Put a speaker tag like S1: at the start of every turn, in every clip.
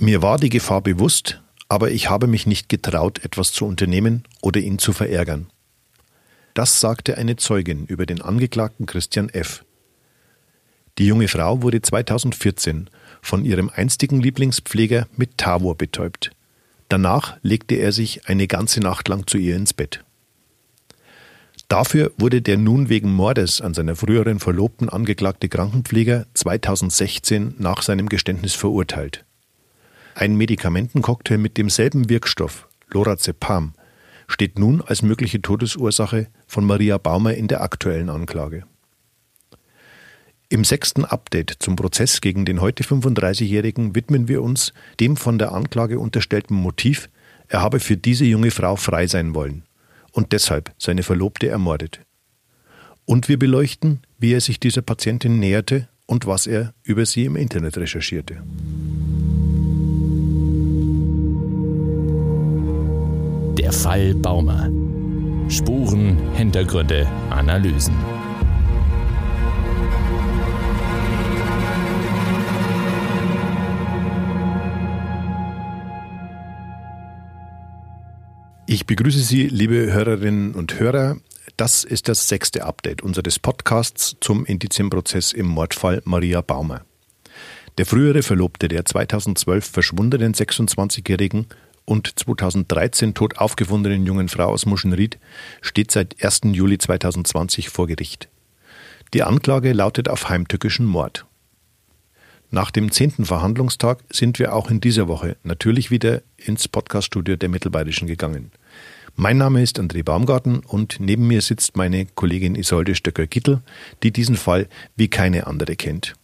S1: Mir war die Gefahr bewusst, aber ich habe mich nicht getraut, etwas zu unternehmen oder ihn zu verärgern. Das sagte eine Zeugin über den Angeklagten Christian F. Die junge Frau wurde 2014 von ihrem einstigen Lieblingspfleger mit Tavor betäubt. Danach legte er sich eine ganze Nacht lang zu ihr ins Bett. Dafür wurde der nun wegen Mordes an seiner früheren Verlobten angeklagte Krankenpfleger 2016 nach seinem Geständnis verurteilt. Ein Medikamentencocktail mit demselben Wirkstoff, Lorazepam, steht nun als mögliche Todesursache von Maria Baumer in der aktuellen Anklage. Im sechsten Update zum Prozess gegen den heute 35-Jährigen widmen wir uns dem von der Anklage unterstellten Motiv, er habe für diese junge Frau frei sein wollen und deshalb seine Verlobte ermordet. Und wir beleuchten, wie er sich dieser Patientin näherte und was er über sie im Internet recherchierte.
S2: Der Fall Baumer. Spuren, Hintergründe, Analysen.
S1: Ich begrüße Sie, liebe Hörerinnen und Hörer. Das ist das sechste Update unseres Podcasts zum Indizienprozess im Mordfall Maria Baumer. Der frühere Verlobte der 2012 verschwundenen 26-Jährigen und 2013 tot aufgefundenen jungen Frau aus Muschenried steht seit 1. Juli 2020 vor Gericht. Die Anklage lautet auf heimtückischen Mord. Nach dem zehnten Verhandlungstag sind wir auch in dieser Woche natürlich wieder ins Podcaststudio der Mittelbayerischen gegangen. Mein Name ist André Baumgarten und neben mir sitzt meine Kollegin Isolde Stöcker-Gittel, die diesen Fall wie keine andere kennt.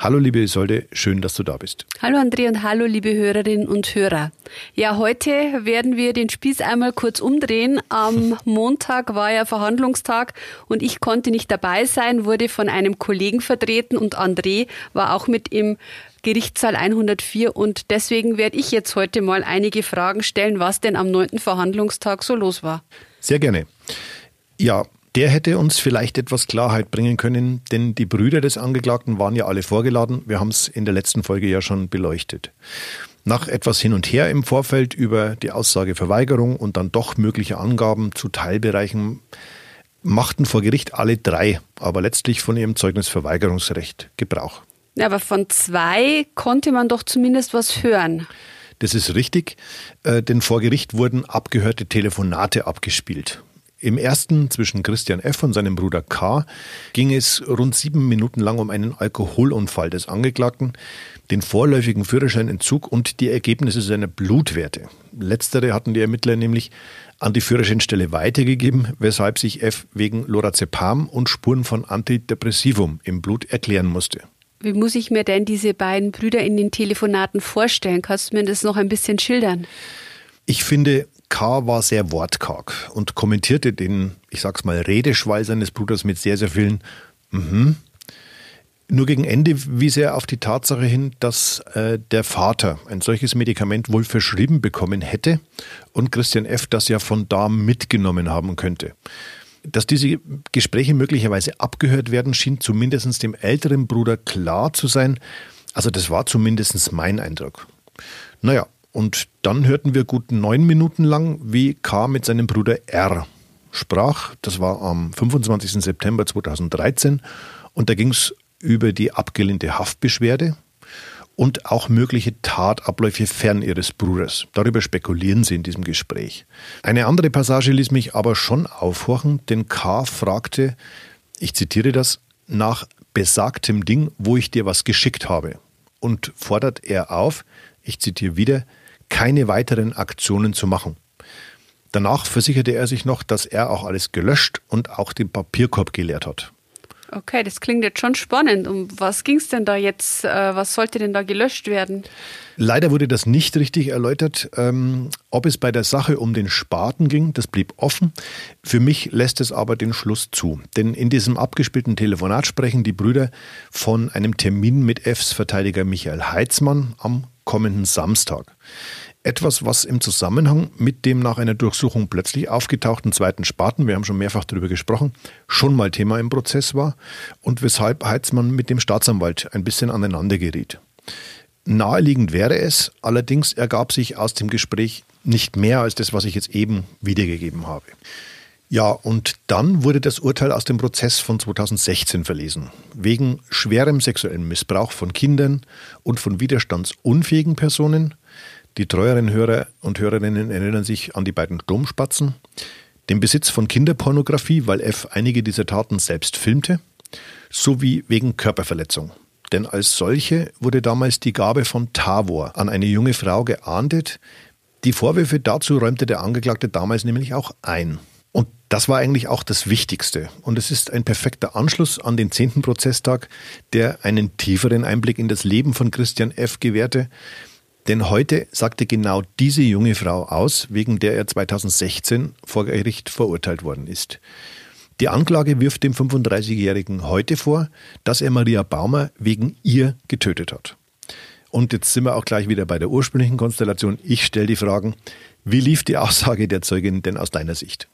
S1: Hallo liebe Isolde, schön, dass du da bist.
S3: Hallo André und hallo liebe Hörerinnen und Hörer. Ja, heute werden wir den Spieß einmal kurz umdrehen. Am Montag war ja Verhandlungstag und ich konnte nicht dabei sein, wurde von einem Kollegen vertreten und André war auch mit im Gerichtssaal 104 und deswegen werde ich jetzt heute mal einige Fragen stellen, was denn am neunten Verhandlungstag so los war.
S1: Sehr gerne. Ja, der hätte uns vielleicht etwas Klarheit bringen können, denn die Brüder des Angeklagten waren ja alle vorgeladen. Wir haben es in der letzten Folge ja schon beleuchtet. Nach etwas hin und her im Vorfeld über die Aussageverweigerung und dann doch mögliche Angaben zu Teilbereichen machten vor Gericht alle drei, aber letztlich von ihrem Zeugnisverweigerungsrecht Gebrauch.
S3: Ja, aber von zwei konnte man doch zumindest was hören.
S1: Das ist richtig, äh, denn vor Gericht wurden abgehörte Telefonate abgespielt. Im ersten zwischen Christian F. und seinem Bruder K. ging es rund sieben Minuten lang um einen Alkoholunfall des Angeklagten, den vorläufigen Führerscheinentzug und die Ergebnisse seiner Blutwerte. Letztere hatten die Ermittler nämlich an die Führerscheinstelle weitergegeben, weshalb sich F. wegen Lorazepam und Spuren von Antidepressivum im Blut erklären musste.
S3: Wie muss ich mir denn diese beiden Brüder in den Telefonaten vorstellen? Kannst du mir das noch ein bisschen schildern?
S1: Ich finde, K. war sehr wortkarg und kommentierte den, ich sag's mal, Redeschwall seines Bruders mit sehr, sehr vielen mhm. Nur gegen Ende wies er auf die Tatsache hin, dass äh, der Vater ein solches Medikament wohl verschrieben bekommen hätte und Christian F. das ja von da mitgenommen haben könnte. Dass diese Gespräche möglicherweise abgehört werden, schien zumindest dem älteren Bruder klar zu sein. Also das war zumindest mein Eindruck. Naja, und dann hörten wir gut neun Minuten lang, wie K. mit seinem Bruder R. sprach. Das war am 25. September 2013. Und da ging es über die abgelehnte Haftbeschwerde und auch mögliche Tatabläufe fern ihres Bruders. Darüber spekulieren sie in diesem Gespräch. Eine andere Passage ließ mich aber schon aufhorchen, denn K. fragte, ich zitiere das, nach besagtem Ding, wo ich dir was geschickt habe. Und fordert er auf, ich zitiere wieder, keine weiteren Aktionen zu machen. Danach versicherte er sich noch, dass er auch alles gelöscht und auch den Papierkorb geleert hat.
S3: Okay, das klingt jetzt schon spannend. Um was ging es denn da jetzt? Äh, was sollte denn da gelöscht werden?
S1: Leider wurde das nicht richtig erläutert. Ähm, ob es bei der Sache um den Spaten ging, das blieb offen. Für mich lässt es aber den Schluss zu. Denn in diesem abgespielten Telefonat sprechen die Brüder von einem Termin mit Fs Verteidiger Michael Heitzmann am kommenden Samstag. Etwas, was im Zusammenhang mit dem nach einer Durchsuchung plötzlich aufgetauchten zweiten Spaten, wir haben schon mehrfach darüber gesprochen, schon mal Thema im Prozess war und weshalb Heitzmann mit dem Staatsanwalt ein bisschen aneinander geriet. Naheliegend wäre es, allerdings ergab sich aus dem Gespräch nicht mehr als das, was ich jetzt eben wiedergegeben habe. Ja, und dann wurde das Urteil aus dem Prozess von 2016 verlesen. Wegen schwerem sexuellen Missbrauch von Kindern und von widerstandsunfähigen Personen. Die treueren Hörer und Hörerinnen erinnern sich an die beiden Domspatzen. Den Besitz von Kinderpornografie, weil F einige dieser Taten selbst filmte. Sowie wegen Körperverletzung. Denn als solche wurde damals die Gabe von Tavor an eine junge Frau geahndet. Die Vorwürfe dazu räumte der Angeklagte damals nämlich auch ein. Und das war eigentlich auch das Wichtigste. Und es ist ein perfekter Anschluss an den zehnten Prozesstag, der einen tieferen Einblick in das Leben von Christian F. gewährte. Denn heute sagte genau diese junge Frau aus, wegen der er 2016 vor Gericht verurteilt worden ist. Die Anklage wirft dem 35-Jährigen heute vor, dass er Maria Baumer wegen ihr getötet hat. Und jetzt sind wir auch gleich wieder bei der ursprünglichen Konstellation. Ich stelle die Fragen, wie lief die Aussage der Zeugin denn aus deiner Sicht?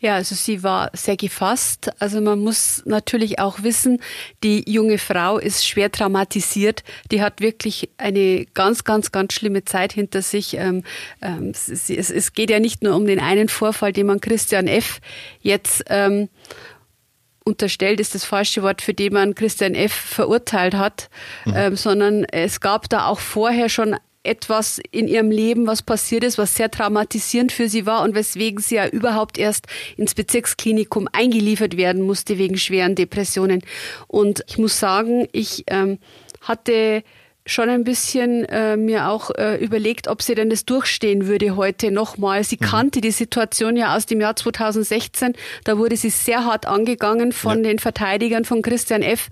S3: Ja, also sie war sehr gefasst. Also man muss natürlich auch wissen, die junge Frau ist schwer traumatisiert. Die hat wirklich eine ganz, ganz, ganz schlimme Zeit hinter sich. Ähm, ähm, es, geht ja nicht nur um den einen Vorfall, den man Christian F. jetzt ähm, unterstellt ist das falsche Wort, für den man Christian F. verurteilt hat, mhm. ähm, sondern es gab da auch vorher schon etwas in ihrem Leben, was passiert ist, was sehr traumatisierend für sie war und weswegen sie ja überhaupt erst ins Bezirksklinikum eingeliefert werden musste wegen schweren Depressionen. Und ich muss sagen, ich ähm, hatte schon ein bisschen äh, mir auch äh, überlegt, ob sie denn das durchstehen würde heute nochmal. Sie mhm. kannte die Situation ja aus dem Jahr 2016. Da wurde sie sehr hart angegangen von ja. den Verteidigern von Christian F.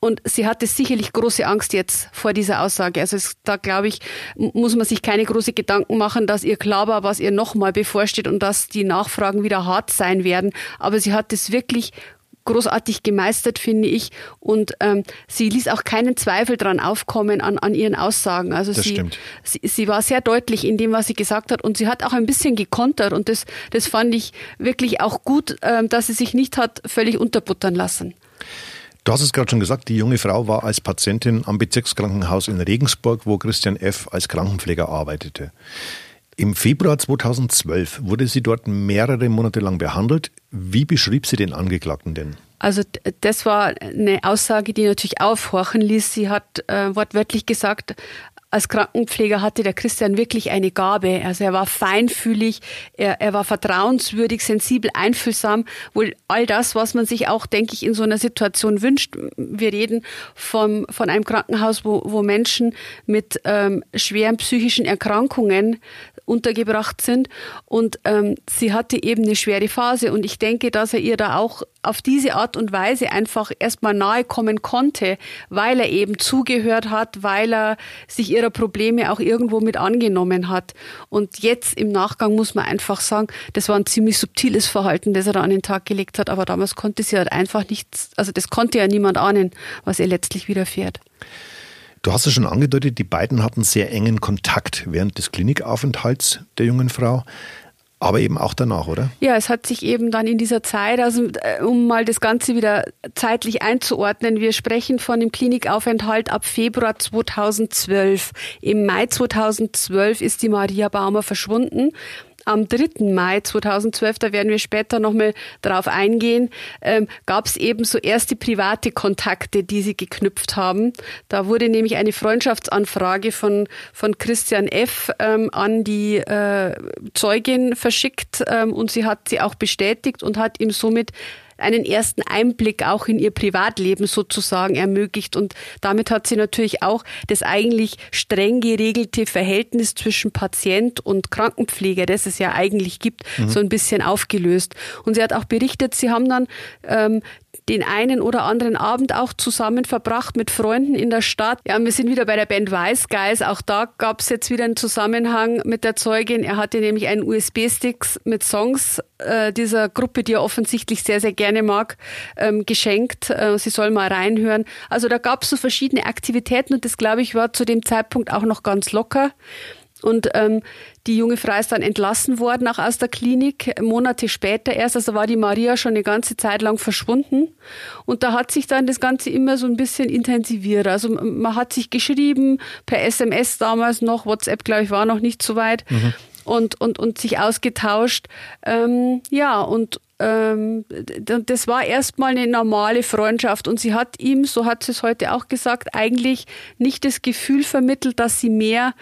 S3: Und sie hatte sicherlich große Angst jetzt vor dieser Aussage. Also es, da glaube ich, muss man sich keine große Gedanken machen, dass ihr klar war, was ihr nochmal bevorsteht und dass die Nachfragen wieder hart sein werden. Aber sie hat es wirklich großartig gemeistert, finde ich. Und ähm, sie ließ auch keinen Zweifel dran aufkommen an, an ihren Aussagen. Also sie, sie, sie war sehr deutlich in dem, was sie gesagt hat. Und sie hat auch ein bisschen gekontert. Und das, das fand ich wirklich auch gut, ähm, dass sie sich nicht hat völlig unterbuttern lassen.
S1: Du hast es gerade schon gesagt, die junge Frau war als Patientin am Bezirkskrankenhaus in Regensburg, wo Christian F. als Krankenpfleger arbeitete. Im Februar 2012 wurde sie dort mehrere Monate lang behandelt. Wie beschrieb sie den Angeklagten denn?
S3: Also das war eine Aussage, die natürlich aufhorchen ließ. Sie hat äh, wortwörtlich gesagt, als Krankenpfleger hatte der Christian wirklich eine Gabe. Also er war feinfühlig, er, er war vertrauenswürdig, sensibel, einfühlsam. Wohl all das, was man sich auch, denke ich, in so einer Situation wünscht. Wir reden vom, von einem Krankenhaus, wo, wo Menschen mit ähm, schweren psychischen Erkrankungen untergebracht sind. Und ähm, sie hatte eben eine schwere Phase. Und ich denke, dass er ihr da auch auf diese Art und Weise einfach erstmal nahe kommen konnte, weil er eben zugehört hat, weil er sich ihrer Probleme auch irgendwo mit angenommen hat. Und jetzt im Nachgang muss man einfach sagen, das war ein ziemlich subtiles Verhalten, das er da an den Tag gelegt hat. Aber damals konnte sie halt einfach nichts, also das konnte ja niemand ahnen, was ihr letztlich widerfährt.
S1: Du hast es schon angedeutet, die beiden hatten sehr engen Kontakt während des Klinikaufenthalts der jungen Frau. Aber eben auch danach, oder?
S3: Ja, es hat sich eben dann in dieser Zeit, also äh, um mal das Ganze wieder zeitlich einzuordnen, wir sprechen von dem Klinikaufenthalt ab Februar 2012. Im Mai 2012 ist die Maria Baumer verschwunden am 3. Mai 2012, da werden wir später nochmal darauf eingehen, ähm, gab es eben so erste private Kontakte, die sie geknüpft haben. Da wurde nämlich eine Freundschaftsanfrage von, von Christian F. Ähm, an die äh, Zeugin verschickt ähm, und sie hat sie auch bestätigt und hat ihm somit einen ersten Einblick auch in ihr Privatleben sozusagen ermöglicht. Und damit hat sie natürlich auch das eigentlich streng geregelte Verhältnis zwischen Patient und Krankenpfleger, das es ja eigentlich gibt, mhm. so ein bisschen aufgelöst. Und sie hat auch berichtet, sie haben dann ähm, den einen oder anderen Abend auch zusammen verbracht mit Freunden in der Stadt. Ja, wir sind wieder bei der Band Guys. Auch da gab es jetzt wieder einen Zusammenhang mit der Zeugin. Er hatte nämlich einen USB-Stick mit Songs äh, dieser Gruppe, die er offensichtlich sehr, sehr gerne mag, ähm, geschenkt. Äh, sie soll mal reinhören. Also da gab es so verschiedene Aktivitäten und das, glaube ich, war zu dem Zeitpunkt auch noch ganz locker. Und ähm, die junge Frau ist dann entlassen worden, auch aus der Klinik, Monate später erst. Also war die Maria schon eine ganze Zeit lang verschwunden. Und da hat sich dann das Ganze immer so ein bisschen intensiviert. Also man hat sich geschrieben, per SMS damals noch, WhatsApp, glaube ich, war noch nicht so weit. Mhm. Und, und, und sich ausgetauscht. Ähm, ja, und ähm, das war erstmal eine normale Freundschaft und sie hat ihm, so hat sie es heute auch gesagt, eigentlich nicht das Gefühl vermittelt, dass sie mehr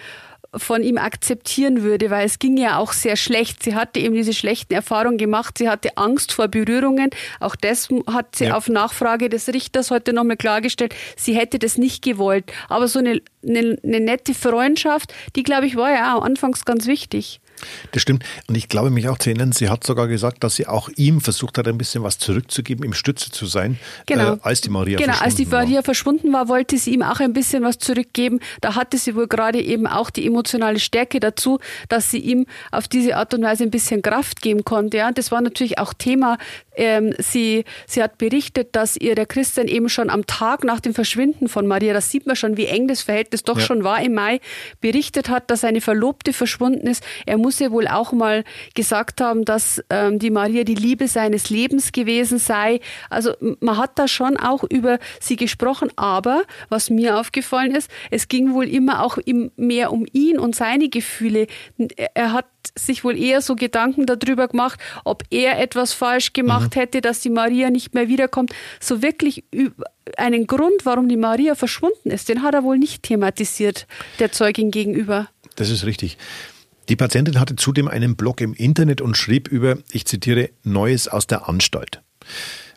S3: von ihm akzeptieren würde, weil es ging ja auch sehr schlecht. Sie hatte eben diese schlechten Erfahrungen gemacht. Sie hatte Angst vor Berührungen. Auch das hat sie ja. auf Nachfrage des Richters heute nochmal klargestellt. Sie hätte das nicht gewollt. Aber so eine, eine, eine nette Freundschaft, die glaube ich war ja auch anfangs ganz wichtig.
S1: Das stimmt. Und ich glaube mich auch zu erinnern, sie hat sogar gesagt, dass sie auch ihm versucht hat, ein bisschen was zurückzugeben, ihm Stütze zu sein,
S3: genau.
S1: äh, als die Maria
S3: genau,
S1: verschwunden
S3: war. Genau, als die Maria war. verschwunden war, wollte sie ihm auch ein bisschen was zurückgeben. Da hatte sie wohl gerade eben auch die emotionale Stärke dazu, dass sie ihm auf diese Art und Weise ein bisschen Kraft geben konnte. Ja, das war natürlich auch Thema. Ähm, sie, sie hat berichtet, dass ihr der Christian eben schon am Tag nach dem Verschwinden von Maria, das sieht man schon, wie eng das Verhältnis doch ja. schon war im Mai, berichtet hat, dass seine Verlobte verschwunden ist. Er muss ja wohl auch mal gesagt haben, dass ähm, die Maria die Liebe seines Lebens gewesen sei. Also man hat da schon auch über sie gesprochen, aber was mir aufgefallen ist, es ging wohl immer auch mehr um ihn und seine Gefühle. Er hat sich wohl eher so Gedanken darüber gemacht, ob er etwas falsch gemacht mhm. hätte, dass die Maria nicht mehr wiederkommt. So wirklich einen Grund, warum die Maria verschwunden ist, den hat er wohl nicht thematisiert, der Zeugin gegenüber.
S1: Das ist richtig. Die Patientin hatte zudem einen Blog im Internet und schrieb über, ich zitiere, Neues aus der Anstalt.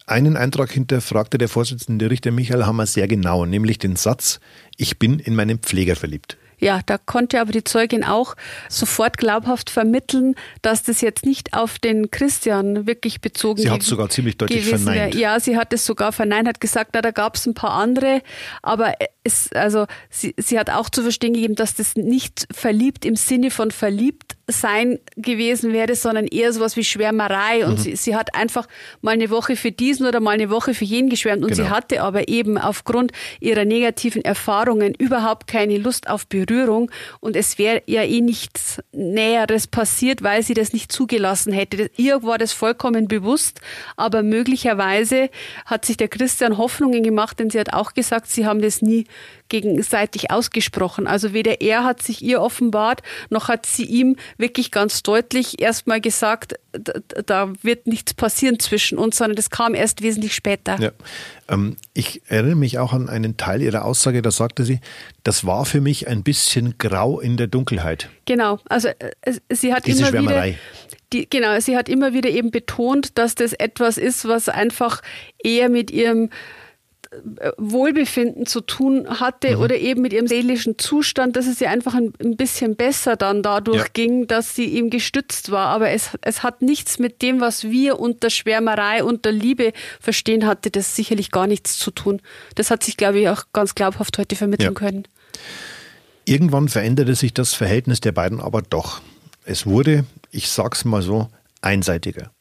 S1: Einen Eintrag hinterfragte der Vorsitzende Richter Michael Hammer sehr genau, nämlich den Satz, ich bin in meinen Pfleger verliebt.
S3: Ja, da konnte aber die Zeugin auch sofort glaubhaft vermitteln, dass das jetzt nicht auf den Christian wirklich bezogen
S1: Sie hat sogar ziemlich deutlich verneint.
S3: Wäre. Ja, sie hat es sogar verneint, hat gesagt, na, da gab es ein paar andere, aber es, also sie, sie hat auch zu verstehen gegeben, dass das nicht verliebt im Sinne von verliebt sein gewesen wäre, sondern eher sowas wie Schwärmerei. Und mhm. sie, sie hat einfach mal eine Woche für diesen oder mal eine Woche für jeden geschwärmt. Und genau. sie hatte aber eben aufgrund ihrer negativen Erfahrungen überhaupt keine Lust auf Berührung. Und es wäre ja eh nichts Näheres passiert, weil sie das nicht zugelassen hätte. Ihr war das vollkommen bewusst. Aber möglicherweise hat sich der Christian Hoffnungen gemacht, denn sie hat auch gesagt, sie haben das nie gegenseitig ausgesprochen. Also weder er hat sich ihr offenbart, noch hat sie ihm wirklich ganz deutlich erstmal gesagt, da wird nichts passieren zwischen uns, sondern das kam erst wesentlich später.
S1: Ja. Ähm, ich erinnere mich auch an einen Teil ihrer Aussage, da sagte sie, das war für mich ein bisschen grau in der Dunkelheit.
S3: Genau, also äh, sie hat Diese immer Schwärmerei. wieder die, genau, sie hat immer wieder eben betont, dass das etwas ist, was einfach eher mit ihrem Wohlbefinden zu tun hatte mhm. oder eben mit ihrem seelischen Zustand, dass es ihr einfach ein, ein bisschen besser dann dadurch ja. ging, dass sie ihm gestützt war. Aber es, es hat nichts mit dem, was wir unter Schwärmerei, unter Liebe verstehen, hatte das sicherlich gar nichts zu tun. Das hat sich, glaube ich, auch ganz glaubhaft heute vermitteln ja. können.
S1: Irgendwann veränderte sich das Verhältnis der beiden aber doch. Es wurde, ich sag's mal so, einseitiger.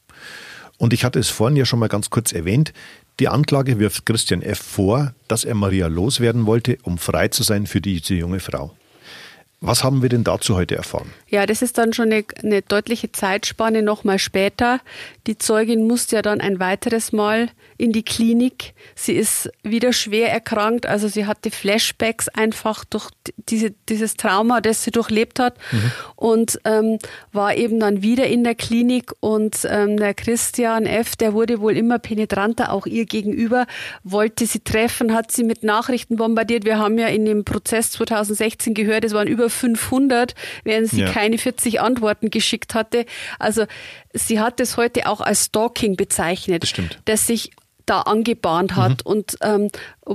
S1: Und ich hatte es vorhin ja schon mal ganz kurz erwähnt, die Anklage wirft Christian F. vor, dass er Maria loswerden wollte, um frei zu sein für diese junge Frau. Was haben wir denn dazu heute erfahren?
S3: Ja, das ist dann schon eine, eine deutliche Zeitspanne nochmal später. Die Zeugin musste ja dann ein weiteres Mal in die Klinik. Sie ist wieder schwer erkrankt, also sie hatte Flashbacks einfach durch diese, dieses Trauma, das sie durchlebt hat mhm. und ähm, war eben dann wieder in der Klinik und ähm, der Christian F., der wurde wohl immer penetranter, auch ihr gegenüber, wollte sie treffen, hat sie mit Nachrichten bombardiert. Wir haben ja in dem Prozess 2016 gehört, es waren über 500, während sie ja. keine 40 Antworten geschickt hatte. Also sie hat es heute auch als Stalking bezeichnet,
S1: das stimmt.
S3: dass sich da angebahnt hat mhm. und ähm,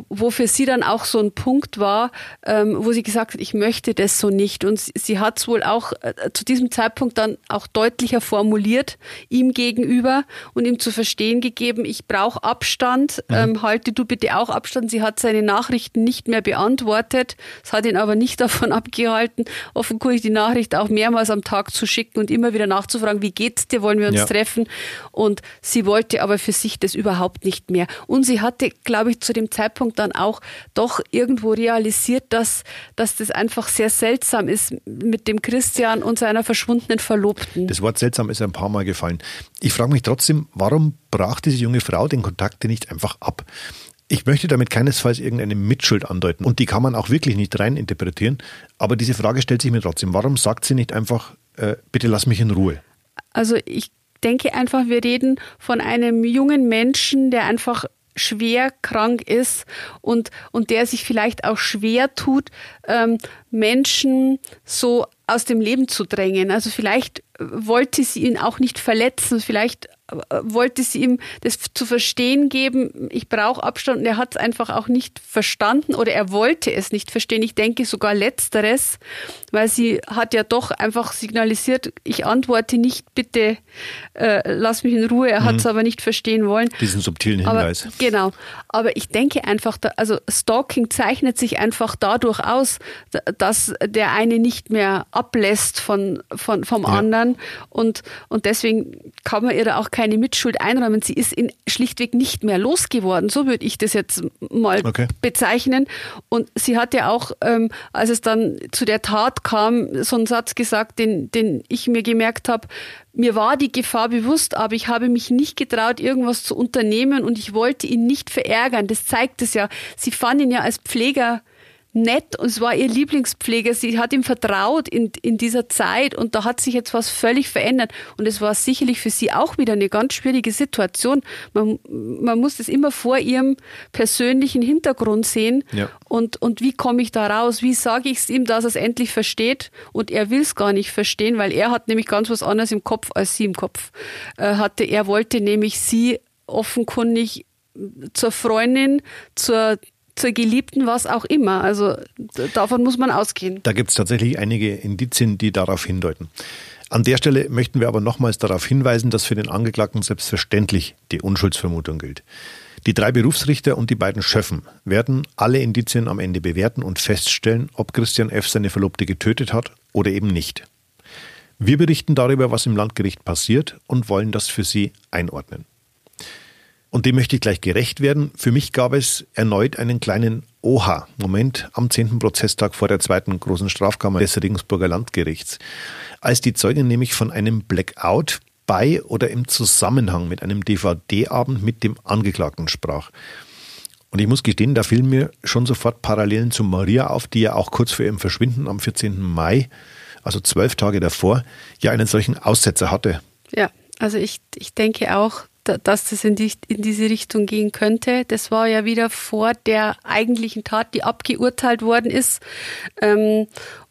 S3: wo für sie dann auch so ein Punkt war, ähm, wo sie gesagt hat, ich möchte das so nicht. Und sie, sie hat es wohl auch äh, zu diesem Zeitpunkt dann auch deutlicher formuliert ihm gegenüber und ihm zu verstehen gegeben, ich brauche Abstand, mhm. ähm, halte du bitte auch Abstand. Sie hat seine Nachrichten nicht mehr beantwortet. Es hat ihn aber nicht davon abgehalten, offenkundig die Nachricht auch mehrmals am Tag zu schicken und immer wieder nachzufragen, wie geht's dir, wollen wir uns ja. treffen? Und sie wollte aber für sich das überhaupt nicht mehr. Und sie hatte, glaube ich, zu dem Zeitpunkt Zeitpunkt dann auch doch irgendwo realisiert, dass, dass das einfach sehr seltsam ist mit dem Christian und seiner verschwundenen Verlobten.
S1: Das Wort seltsam ist ein paar Mal gefallen. Ich frage mich trotzdem, warum brach diese junge Frau den Kontakt nicht einfach ab? Ich möchte damit keinesfalls irgendeine Mitschuld andeuten und die kann man auch wirklich nicht rein interpretieren. Aber diese Frage stellt sich mir trotzdem. Warum sagt sie nicht einfach, äh, bitte lass mich in Ruhe?
S3: Also ich denke einfach, wir reden von einem jungen Menschen, der einfach schwer krank ist und, und der sich vielleicht auch schwer tut, ähm, Menschen so aus dem Leben zu drängen. Also vielleicht wollte sie ihn auch nicht verletzen, vielleicht wollte sie ihm das zu verstehen geben, ich brauche Abstand und er hat es einfach auch nicht verstanden oder er wollte es nicht verstehen. Ich denke sogar letzteres, weil sie hat ja doch einfach signalisiert, ich antworte nicht, bitte äh, lass mich in Ruhe. Er mhm. hat es aber nicht verstehen wollen.
S1: Diesen subtilen Hinweis.
S3: Aber, genau. Aber ich denke einfach, da, also Stalking zeichnet sich einfach dadurch aus, dass der eine nicht mehr ablässt von, von, vom ja. anderen und, und deswegen kann man ihr da auch keine Mitschuld einräumen. Sie ist ihn schlichtweg nicht mehr losgeworden. So würde ich das jetzt mal okay. bezeichnen. Und sie hat ja auch, ähm, als es dann zu der Tat kam, so einen Satz gesagt, den, den ich mir gemerkt habe, mir war die Gefahr bewusst, aber ich habe mich nicht getraut, irgendwas zu unternehmen und ich wollte ihn nicht verärgern. Das zeigt es ja. Sie fand ihn ja als Pfleger nett und es war ihr Lieblingspfleger. Sie hat ihm vertraut in, in dieser Zeit und da hat sich jetzt was völlig verändert. Und es war sicherlich für sie auch wieder eine ganz schwierige Situation. Man, man muss das immer vor ihrem persönlichen Hintergrund sehen. Ja. Und, und wie komme ich da raus? Wie sage ich es ihm, dass er es endlich versteht? Und er will es gar nicht verstehen, weil er hat nämlich ganz was anderes im Kopf als sie im Kopf äh, hatte. Er wollte nämlich sie offenkundig zur Freundin, zur zur Geliebten, was auch immer. Also davon muss man ausgehen.
S1: Da gibt es tatsächlich einige Indizien, die darauf hindeuten. An der Stelle möchten wir aber nochmals darauf hinweisen, dass für den Angeklagten selbstverständlich die Unschuldsvermutung gilt. Die drei Berufsrichter und die beiden Schöffen werden alle Indizien am Ende bewerten und feststellen, ob Christian F. seine Verlobte getötet hat oder eben nicht. Wir berichten darüber, was im Landgericht passiert und wollen das für Sie einordnen. Und dem möchte ich gleich gerecht werden. Für mich gab es erneut einen kleinen Oha-Moment am 10. Prozesstag vor der zweiten großen Strafkammer des Regensburger Landgerichts, als die Zeugin nämlich von einem Blackout bei oder im Zusammenhang mit einem DVD-Abend mit dem Angeklagten sprach. Und ich muss gestehen, da fielen mir schon sofort Parallelen zu Maria auf, die ja auch kurz vor ihrem Verschwinden am 14. Mai, also zwölf Tage davor, ja einen solchen Aussetzer hatte.
S3: Ja, also ich, ich denke auch, dass das in, die, in diese Richtung gehen könnte. Das war ja wieder vor der eigentlichen Tat, die abgeurteilt worden ist. Ähm,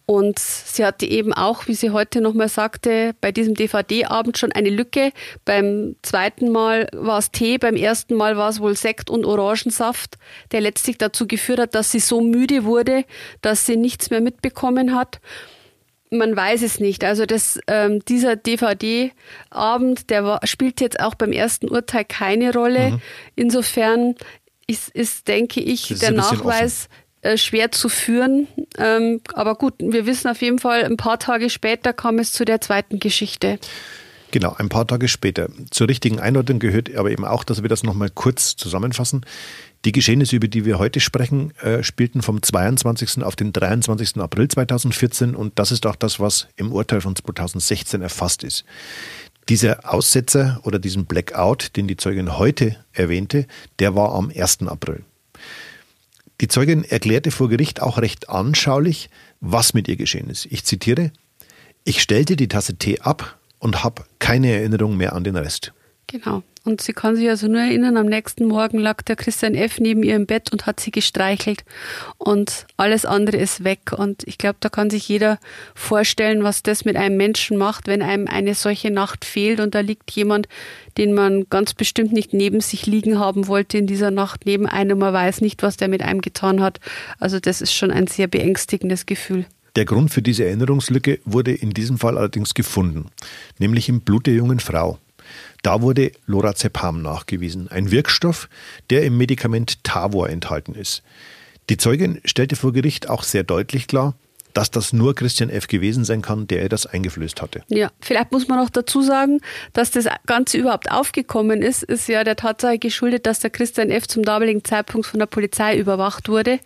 S3: und sie hatte eben auch, wie sie heute nochmal sagte, bei diesem DVD-Abend schon eine Lücke. Beim zweiten Mal war es Tee, beim ersten Mal war es wohl Sekt und Orangensaft, der letztlich dazu geführt hat, dass sie so müde wurde, dass sie nichts mehr mitbekommen hat man weiß es nicht. Also das, ähm, dieser DVD-Abend, der war, spielt jetzt auch beim ersten Urteil keine Rolle. Mhm. Insofern ist, ist, denke ich, der Nachweis äh, schwer zu führen. Ähm, aber gut, wir wissen auf jeden Fall, ein paar Tage später kam es zu der zweiten Geschichte.
S1: Genau, ein paar Tage später. Zur richtigen Einordnung gehört aber eben auch, dass wir das nochmal kurz zusammenfassen. Die Geschehnisse, über die wir heute sprechen, äh, spielten vom 22. auf den 23. April 2014 und das ist auch das, was im Urteil von 2016 erfasst ist. Dieser Aussetzer oder diesen Blackout, den die Zeugin heute erwähnte, der war am 1. April. Die Zeugin erklärte vor Gericht auch recht anschaulich, was mit ihr geschehen ist. Ich zitiere, ich stellte die Tasse Tee ab und habe keine Erinnerung mehr an den Rest.
S3: Genau. Und sie kann sich also nur erinnern, am nächsten Morgen lag der Christian F. neben ihr im Bett und hat sie gestreichelt. Und alles andere ist weg. Und ich glaube, da kann sich jeder vorstellen, was das mit einem Menschen macht, wenn einem eine solche Nacht fehlt und da liegt jemand, den man ganz bestimmt nicht neben sich liegen haben wollte in dieser Nacht neben einem. Man weiß nicht, was der mit einem getan hat. Also das ist schon ein sehr beängstigendes Gefühl.
S1: Der Grund für diese Erinnerungslücke wurde in diesem Fall allerdings gefunden, nämlich im Blut der jungen Frau. Da wurde Lorazepam nachgewiesen, ein Wirkstoff, der im Medikament Tavor enthalten ist. Die Zeugin stellte vor Gericht auch sehr deutlich klar, dass das nur Christian F. gewesen sein kann, der ihr das eingeflößt hatte.
S3: Ja, vielleicht muss man noch dazu sagen, dass das Ganze überhaupt aufgekommen ist, ist ja der Tatsache geschuldet, dass der Christian F. zum damaligen Zeitpunkt von der Polizei überwacht wurde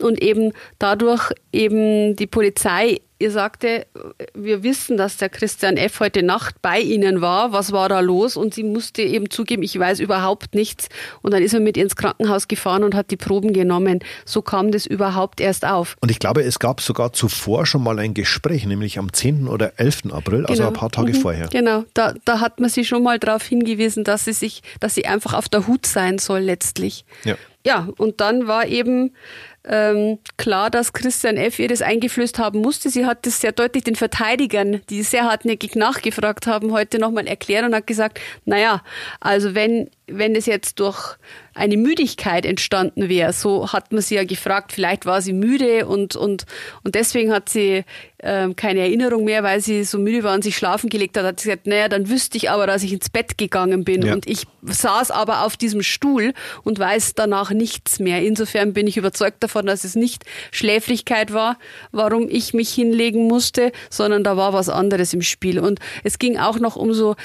S3: und eben dadurch eben die Polizei ihr sagte, wir wissen, dass der Christian F. heute Nacht bei Ihnen war. Was war da los? Und sie musste eben zugeben, ich weiß überhaupt nichts. Und dann ist er mit ihr ins Krankenhaus gefahren und hat die Proben genommen. So kam das überhaupt erst auf.
S1: Und ich glaube, es gab sogar zuvor schon mal ein Gespräch, nämlich am 10. oder 11. April, also genau. ein paar Tage mhm. vorher.
S3: Genau, da, da hat man sie schon mal darauf hingewiesen, dass sie sich, dass sie einfach auf der Hut sein soll letztlich. Ja. Ja, und dann war eben ähm, klar, dass Christian F. ihr das eingeflößt haben musste. Sie hat das sehr deutlich den Verteidigern, die sehr hartnäckig nachgefragt haben, heute nochmal erklärt und hat gesagt, naja, also wenn wenn es jetzt durch eine Müdigkeit entstanden wäre, so hat man sie ja gefragt, vielleicht war sie müde und, und, und deswegen hat sie ähm, keine Erinnerung mehr, weil sie so müde war und sich schlafen gelegt hat, hat sie gesagt, naja, dann wüsste ich aber, dass ich ins Bett gegangen bin ja. und ich saß aber auf diesem Stuhl und weiß danach nichts mehr. Insofern bin ich überzeugt davon, dass es nicht Schläfrigkeit war, warum ich mich hinlegen musste, sondern da war was anderes im Spiel. Und es ging auch noch um so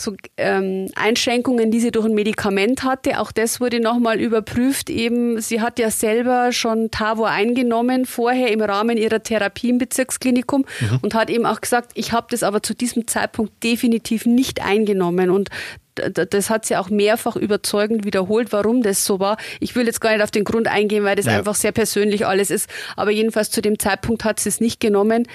S3: so ähm, Einschränkungen, die sie durch ein Medikament hatte. Auch das wurde nochmal überprüft. Eben, sie hat ja selber schon Tavor eingenommen, vorher im Rahmen ihrer Therapie im Bezirksklinikum mhm. und hat eben auch gesagt, ich habe das aber zu diesem Zeitpunkt definitiv nicht eingenommen. Und das hat sie auch mehrfach überzeugend wiederholt, warum das so war. Ich will jetzt gar nicht auf den Grund eingehen, weil das ja. einfach sehr persönlich alles ist. Aber jedenfalls zu dem Zeitpunkt hat sie es nicht genommen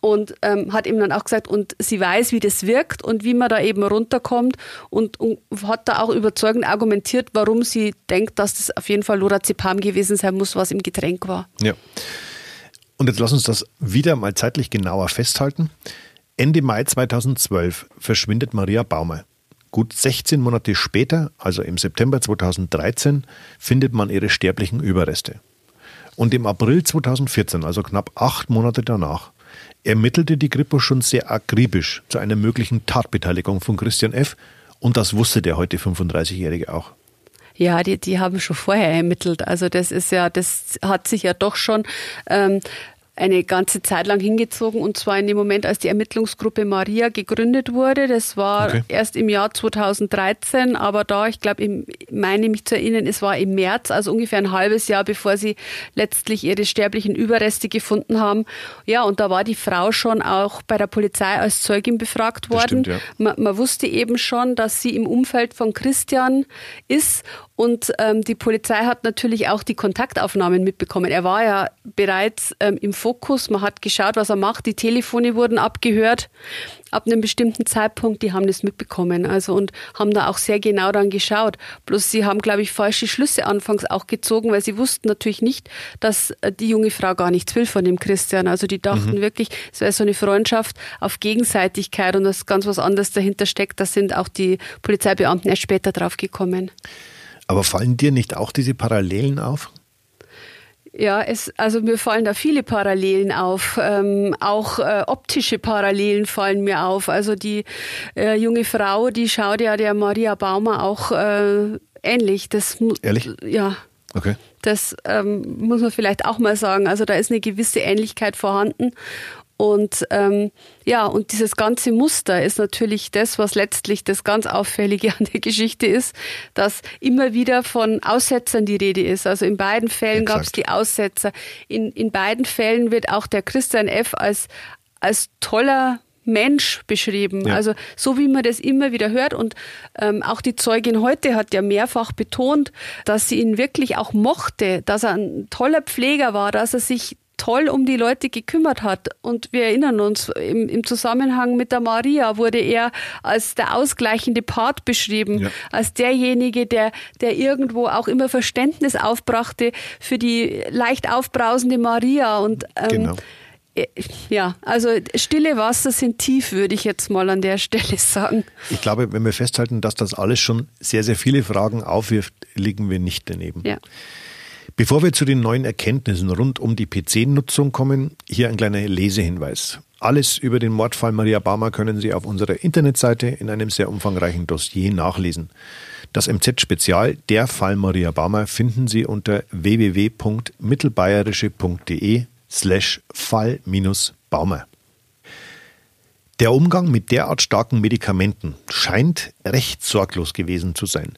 S3: und ähm, hat ihm dann auch gesagt, und sie weiß, wie das wirkt und wie man da eben runterkommt und, und hat da auch überzeugend argumentiert, warum sie denkt, dass das auf jeden Fall Lorazepam gewesen sein muss, was im Getränk war.
S1: Ja. Und jetzt lass uns das wieder mal zeitlich genauer festhalten. Ende Mai 2012 verschwindet Maria Baumer. Gut 16 Monate später, also im September 2013, findet man ihre sterblichen Überreste. Und im April 2014, also knapp acht Monate danach, ermittelte die Kripo schon sehr akribisch zu einer möglichen Tatbeteiligung von Christian F. Und das wusste der heute 35-Jährige auch.
S3: Ja, die, die haben schon vorher ermittelt. Also das ist ja, das hat sich ja doch schon ähm, eine ganze Zeit lang hingezogen und zwar in dem Moment, als die Ermittlungsgruppe Maria gegründet wurde. Das war okay. erst im Jahr 2013, aber da, ich glaube, ich meine mich zu erinnern, es war im März, also ungefähr ein halbes Jahr, bevor sie letztlich ihre sterblichen Überreste gefunden haben. Ja, und da war die Frau schon auch bei der Polizei als Zeugin befragt worden. Stimmt, ja. man, man wusste eben schon, dass sie im Umfeld von Christian ist und ähm, die Polizei hat natürlich auch die Kontaktaufnahmen mitbekommen. Er war ja bereits ähm, im Fokus. Man hat geschaut, was er macht. Die Telefone wurden abgehört ab einem bestimmten Zeitpunkt. Die haben das mitbekommen. Also und haben da auch sehr genau dann geschaut. Bloß sie haben, glaube ich, falsche Schlüsse anfangs auch gezogen, weil sie wussten natürlich nicht, dass äh, die junge Frau gar nichts will von dem Christian. Also die dachten mhm. wirklich, es wäre so eine Freundschaft auf Gegenseitigkeit und dass ganz was anderes dahinter steckt. Da sind auch die Polizeibeamten erst später drauf gekommen.
S1: Aber fallen dir nicht auch diese Parallelen auf?
S3: Ja, es, also mir fallen da viele Parallelen auf. Ähm, auch äh, optische Parallelen fallen mir auf. Also die äh, junge Frau, die schaut ja der Maria Baumer auch äh, ähnlich. Das
S1: Ehrlich?
S3: Ja.
S1: Okay.
S3: Das ähm, muss man vielleicht auch mal sagen. Also da ist eine gewisse Ähnlichkeit vorhanden. Und ähm, ja, und dieses ganze Muster ist natürlich das, was letztlich das ganz Auffällige an der Geschichte ist, dass immer wieder von Aussetzern die Rede ist. Also in beiden Fällen gab es die Aussetzer. In, in beiden Fällen wird auch der Christian F. als, als toller Mensch beschrieben. Ja. Also so wie man das immer wieder hört und ähm, auch die Zeugin heute hat ja mehrfach betont, dass sie ihn wirklich auch mochte, dass er ein toller Pfleger war, dass er sich toll um die Leute gekümmert hat. Und wir erinnern uns, im, im Zusammenhang mit der Maria wurde er als der ausgleichende Part beschrieben, ja. als derjenige, der, der irgendwo auch immer Verständnis aufbrachte für die leicht aufbrausende Maria. Und ähm, genau. Äh, ja, also stille Wasser sind tief, würde ich jetzt mal an der Stelle sagen.
S1: Ich glaube, wenn wir festhalten, dass das alles schon sehr, sehr viele Fragen aufwirft, liegen wir nicht daneben.
S3: Ja.
S1: Bevor wir zu den neuen Erkenntnissen rund um die PC-Nutzung kommen, hier ein kleiner Lesehinweis. Alles über den Mordfall Maria Barmer können Sie auf unserer Internetseite in einem sehr umfangreichen Dossier nachlesen. Das MZ-Spezial Der Fall Maria Barmer finden Sie unter www.mittelbayerische.de slash Fall-Baumer. Der Umgang mit derart starken Medikamenten scheint recht sorglos gewesen zu sein,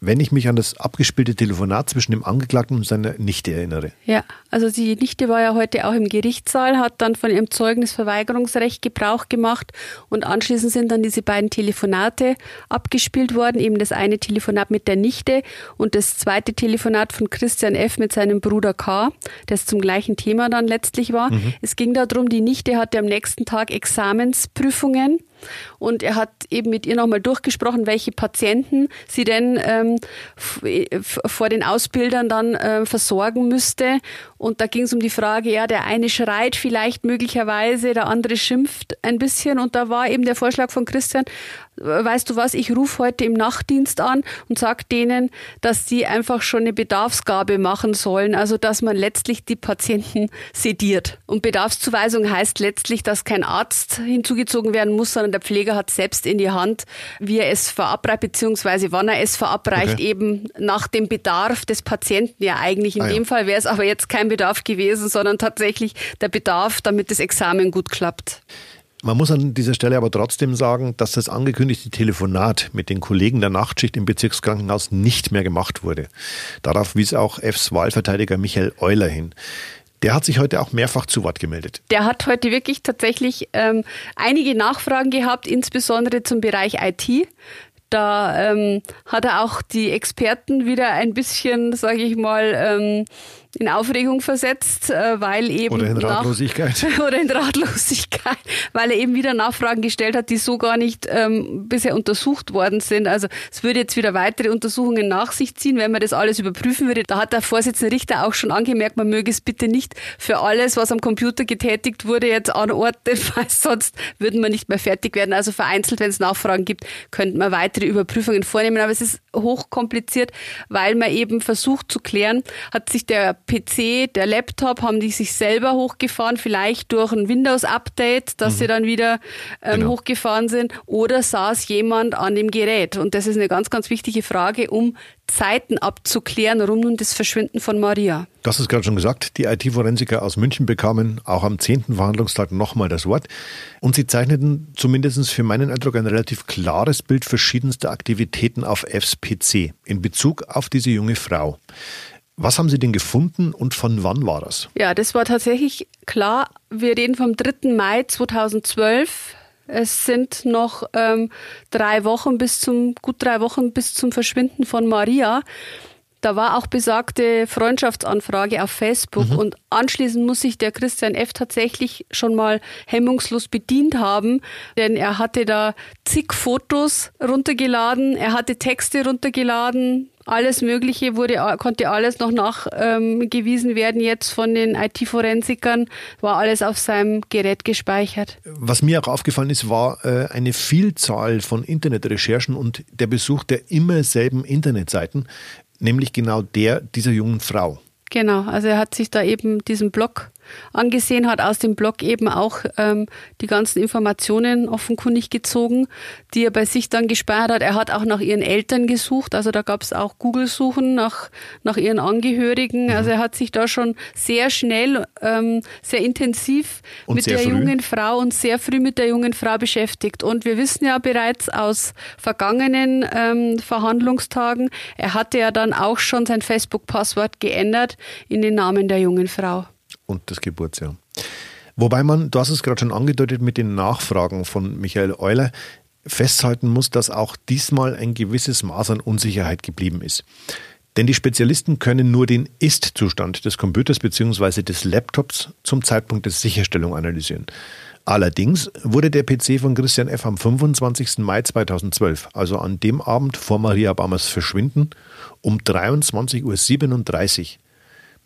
S1: wenn ich mich an das abgespielte Telefonat zwischen dem Angeklagten und seiner Nichte erinnere.
S3: Ja, also die Nichte war ja heute auch im Gerichtssaal, hat dann von ihrem Zeugnisverweigerungsrecht Gebrauch gemacht und anschließend sind dann diese beiden Telefonate abgespielt worden, eben das eine Telefonat mit der Nichte und das zweite Telefonat von Christian F. mit seinem Bruder K., das zum gleichen Thema dann letztlich war. Mhm. Es ging darum, die Nichte hatte am nächsten Tag Examens Prüfungen und er hat eben mit ihr nochmal durchgesprochen, welche Patienten sie denn ähm, vor den Ausbildern dann äh, versorgen müsste. Und da ging es um die Frage, ja, der eine schreit vielleicht möglicherweise, der andere schimpft ein bisschen. Und da war eben der Vorschlag von Christian, weißt du was, ich rufe heute im Nachtdienst an und sage denen, dass sie einfach schon eine Bedarfsgabe machen sollen, also dass man letztlich die Patienten sediert. Und Bedarfszuweisung heißt letztlich, dass kein Arzt hinzugezogen werden muss, sondern der Pfleger hat selbst in die Hand, wie er es verabreicht, beziehungsweise wann er es verabreicht, okay. eben nach dem Bedarf des Patienten. Ja, eigentlich in ah, dem ja. Fall wäre es aber jetzt kein Bedarf gewesen, sondern tatsächlich der Bedarf, damit das Examen gut klappt.
S1: Man muss an dieser Stelle aber trotzdem sagen, dass das angekündigte Telefonat mit den Kollegen der Nachtschicht im Bezirkskrankenhaus nicht mehr gemacht wurde. Darauf wies auch Fs Wahlverteidiger Michael Euler hin. Der hat sich heute auch mehrfach zu Wort gemeldet.
S3: Der hat heute wirklich tatsächlich ähm, einige Nachfragen gehabt, insbesondere zum Bereich IT. Da ähm, hat er auch die Experten wieder ein bisschen, sage ich mal, ähm, in Aufregung versetzt, äh, weil eben.
S1: Oder in Ratlosigkeit.
S3: Nach, oder in Ratlosigkeit, weil er eben wieder Nachfragen gestellt hat, die so gar nicht ähm, bisher untersucht worden sind. Also es würde jetzt wieder weitere Untersuchungen nach sich ziehen, wenn man das alles überprüfen würde. Da hat der Vorsitzende Richter auch schon angemerkt, man möge es bitte nicht für alles, was am Computer getätigt wurde, jetzt anordnen, weil sonst würden wir nicht mehr fertig werden. Also vereinzelt, wenn es Nachfragen gibt, könnten wir weitere Überprüfungen vornehmen. Aber es ist hochkompliziert, weil man eben versucht zu klären, hat sich der PC, der Laptop, haben die sich selber hochgefahren, vielleicht durch ein Windows-Update, dass mhm. sie dann wieder ähm, genau. hochgefahren sind, oder saß jemand an dem Gerät? Und das ist eine ganz, ganz wichtige Frage, um Zeiten abzuklären rund um das Verschwinden von Maria.
S1: Du hast es gerade schon gesagt, die IT-Forensiker aus München bekamen auch am 10. Verhandlungstag nochmal das Wort und sie zeichneten zumindest für meinen Eindruck ein relativ klares Bild verschiedenster Aktivitäten auf FSPC in Bezug auf diese junge Frau. Was haben Sie denn gefunden und von wann war das?
S3: Ja, das war tatsächlich klar. Wir reden vom 3. Mai 2012. Es sind noch ähm, drei Wochen bis zum, gut drei Wochen bis zum Verschwinden von Maria. Da war auch besagte Freundschaftsanfrage auf Facebook mhm. und anschließend muss sich der Christian F. tatsächlich schon mal hemmungslos bedient haben, denn er hatte da zig Fotos runtergeladen, er hatte Texte runtergeladen, alles Mögliche wurde, konnte alles noch nachgewiesen ähm, werden jetzt von den IT-Forensikern, war alles auf seinem Gerät gespeichert.
S1: Was mir auch aufgefallen ist, war äh, eine Vielzahl von Internetrecherchen und der Besuch der immer selben Internetseiten nämlich genau der dieser jungen Frau.
S3: Genau, also er hat sich da eben diesen Blog angesehen, hat aus dem Blog eben auch ähm, die ganzen Informationen offenkundig gezogen, die er bei sich dann gespeichert hat. Er hat auch nach ihren Eltern gesucht, also da gab es auch Google-Suchen nach, nach ihren Angehörigen. Mhm. Also er hat sich da schon sehr schnell, ähm, sehr intensiv und mit sehr der früh. jungen Frau und sehr früh mit der jungen Frau beschäftigt. Und wir wissen ja bereits aus vergangenen ähm, Verhandlungstagen, er hatte ja dann auch schon sein Facebook-Passwort geändert in den Namen der jungen Frau
S1: und das Geburtsjahr. Wobei man, du hast es gerade schon angedeutet mit den Nachfragen von Michael Euler, festhalten muss, dass auch diesmal ein gewisses Maß an Unsicherheit geblieben ist. Denn die Spezialisten können nur den Ist-Zustand des Computers bzw. des Laptops zum Zeitpunkt der Sicherstellung analysieren. Allerdings wurde der PC von Christian F. am 25. Mai 2012, also an dem Abend vor Maria Baumers Verschwinden, um 23.37 Uhr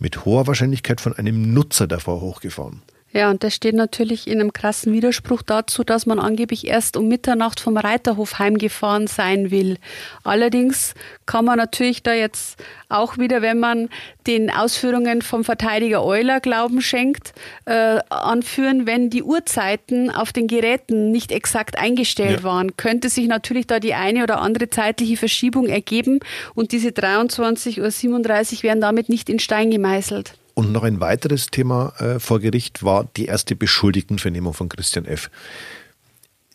S1: mit hoher Wahrscheinlichkeit von einem Nutzer davor hochgefahren.
S3: Ja, und das steht natürlich in einem krassen Widerspruch dazu, dass man angeblich erst um Mitternacht vom Reiterhof heimgefahren sein will. Allerdings kann man natürlich da jetzt auch wieder, wenn man den Ausführungen vom Verteidiger Euler Glauben schenkt, äh, anführen, wenn die Uhrzeiten auf den Geräten nicht exakt eingestellt ja. waren, könnte sich natürlich da die eine oder andere zeitliche Verschiebung ergeben und diese 23.37 Uhr werden damit nicht in Stein gemeißelt.
S1: Und noch ein weiteres Thema äh, vor Gericht war die erste Beschuldigtenvernehmung von Christian F.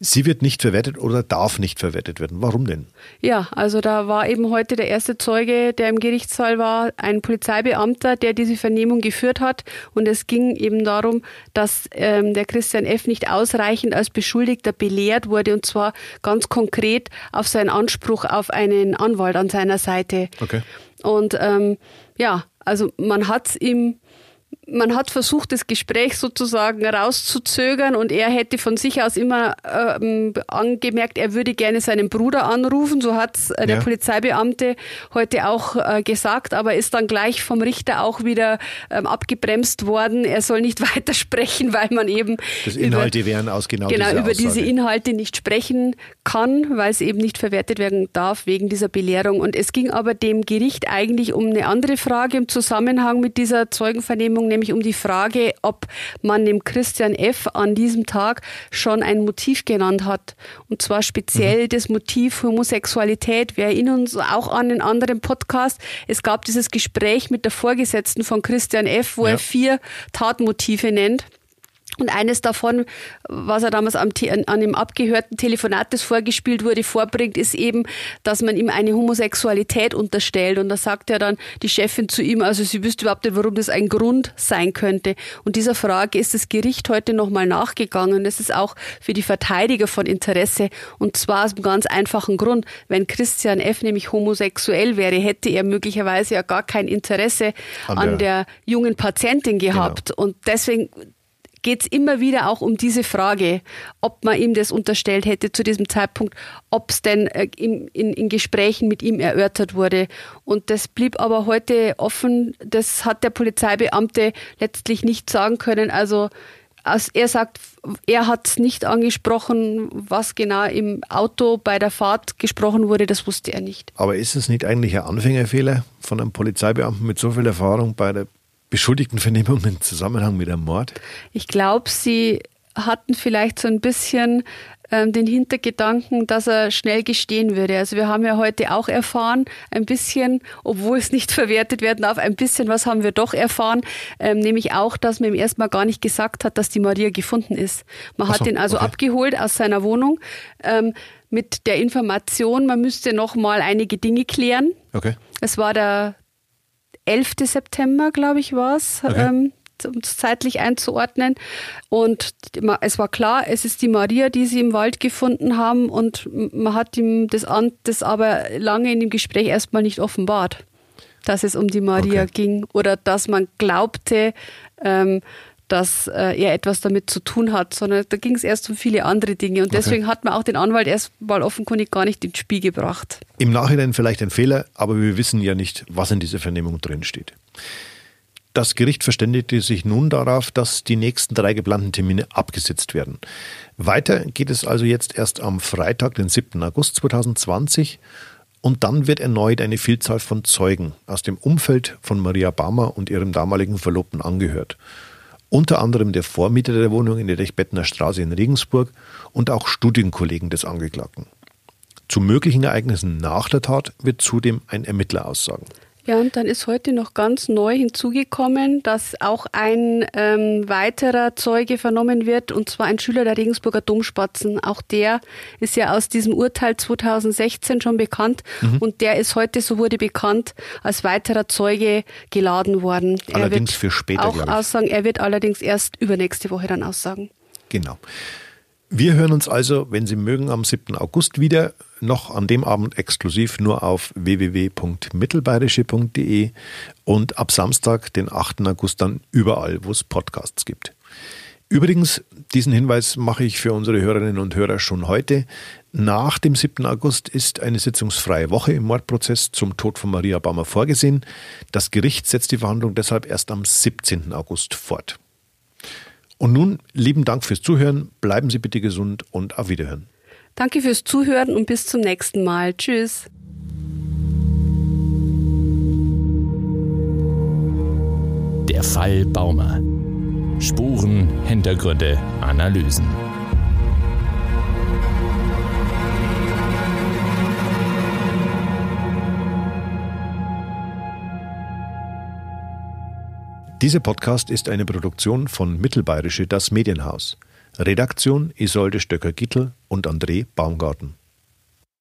S1: Sie wird nicht verwertet oder darf nicht verwertet werden. Warum denn?
S3: Ja, also da war eben heute der erste Zeuge, der im Gerichtssaal war, ein Polizeibeamter, der diese Vernehmung geführt hat. Und es ging eben darum, dass ähm, der Christian F. nicht ausreichend als Beschuldigter belehrt wurde und zwar ganz konkret auf seinen Anspruch auf einen Anwalt an seiner Seite.
S1: Okay.
S3: Und ähm, ja, also man hat ihm man hat versucht, das Gespräch sozusagen rauszuzögern und er hätte von sich aus immer ähm, angemerkt, er würde gerne seinen Bruder anrufen. So hat äh, der ja. Polizeibeamte heute auch äh, gesagt, aber ist dann gleich vom Richter auch wieder ähm, abgebremst worden. Er soll nicht weitersprechen, weil man eben
S1: das Inhalte über, wären aus genau,
S3: genau
S1: über
S3: Aussage. diese Inhalte nicht sprechen kann, weil es eben nicht verwertet werden darf wegen dieser Belehrung. Und es ging aber dem Gericht eigentlich um eine andere Frage im Zusammenhang mit dieser Zeugenvernehmung, nämlich um die Frage, ob man dem Christian F. an diesem Tag schon ein Motiv genannt hat. Und zwar speziell mhm. das Motiv Homosexualität. Wir erinnern uns auch an einen anderen Podcast. Es gab dieses Gespräch mit der Vorgesetzten von Christian F., wo ja. er vier Tatmotive nennt. Und eines davon, was er damals am, an dem abgehörten Telefonat, das vorgespielt wurde, vorbringt, ist eben, dass man ihm eine Homosexualität unterstellt. Und da sagt er dann die Chefin zu ihm, also sie wüsste überhaupt nicht, warum das ein Grund sein könnte. Und dieser Frage ist das Gericht heute nochmal nachgegangen. Das ist auch für die Verteidiger von Interesse. Und zwar aus einem ganz einfachen Grund. Wenn Christian F. nämlich homosexuell wäre, hätte er möglicherweise ja gar kein Interesse an, an der, der, jungen Patientin gehabt. Genau. Und deswegen geht es immer wieder auch um diese Frage, ob man ihm das unterstellt hätte zu diesem Zeitpunkt, ob es denn äh, in, in, in, Gesprächen mit ihm erörtert wurde. Und das blieb aber heute offen. Das hat der Polizeibeamte letztlich nicht sagen können. Also er sagt, er hat es nicht angesprochen, was genau im Auto bei der Fahrt gesprochen wurde, das wusste er nicht.
S1: Aber ist es nicht eigentlich ein Anfängerfehler von einem Polizeibeamten mit so viel Erfahrung bei der Beschuldigtenvernehmung im Zusammenhang mit einem Mord?
S3: Ich glaube, sie hatten vielleicht so ein bisschen ähm, den Hintergedanken, dass er schnell gestehen würde. Also wir haben ja heute auch erfahren, ein bisschen, obwohl es nicht verwertet werden darf, ein bisschen was haben wir doch erfahren, ähm, nämlich auch, dass man ihm erstmal gar nicht gesagt hat, dass die Maria gefunden ist. Man so, hat ihn also okay. abgeholt aus seiner Wohnung ähm, mit der Information, man müsste noch mal einige Dinge klären.
S1: Okay.
S3: Es war der 11. September, glaube ich, war es. Okay. Ähm, um es zeitlich einzuordnen. Und es war klar, es ist die Maria, die sie im Wald gefunden haben. Und man hat ihm das, das aber lange in dem Gespräch erstmal nicht offenbart, dass es um die Maria okay. ging oder dass man glaubte, ähm, dass äh, er etwas damit zu tun hat, sondern da ging es erst um viele andere Dinge. Und deswegen okay. hat man auch den Anwalt erst mal offenkundig gar nicht ins Spiel gebracht.
S1: Im Nachhinein vielleicht ein Fehler, aber wir wissen ja nicht, was in dieser Vernehmung drin steht. Das Gericht verständigte sich nun darauf, dass die nächsten drei geplanten Termine abgesetzt werden. Weiter geht es also jetzt erst am Freitag, den 7. August 2020. Und dann wird erneut eine Vielzahl von Zeugen aus dem Umfeld von Maria Bammer und ihrem damaligen Verlobten angehört unter anderem der Vormieter der Wohnung in der Dechbettner Straße in Regensburg und auch Studienkollegen des Angeklagten. Zu möglichen Ereignissen nach der Tat wird zudem ein Ermittler aussagen.
S3: Ja, und dann ist heute noch ganz neu hinzugekommen, dass auch ein ähm, weiterer Zeuge vernommen wird, und zwar ein Schüler der Regensburger Domspatzen. Auch der ist ja aus diesem Urteil 2016 schon bekannt mhm. und der ist heute, so wurde bekannt, als weiterer Zeuge geladen worden.
S1: Allerdings für später.
S3: Auch aussagen, er wird allerdings erst übernächste Woche dann aussagen.
S1: Genau. Wir hören uns also, wenn Sie mögen, am 7. August wieder, noch an dem Abend exklusiv nur auf www.mittelbayerische.de und ab Samstag, den 8. August, dann überall, wo es Podcasts gibt. Übrigens, diesen Hinweis mache ich für unsere Hörerinnen und Hörer schon heute. Nach dem 7. August ist eine sitzungsfreie Woche im Mordprozess zum Tod von Maria Baumer vorgesehen. Das Gericht setzt die Verhandlung deshalb erst am 17. August fort. Und nun lieben Dank fürs Zuhören, bleiben Sie bitte gesund und auf Wiederhören.
S3: Danke fürs Zuhören und bis zum nächsten Mal. Tschüss.
S2: Der Fall Baumer. Spuren, Hintergründe, Analysen.
S1: Dieser Podcast ist eine Produktion von Mittelbayerische Das Medienhaus. Redaktion Isolde Stöcker-Gittel und André Baumgarten.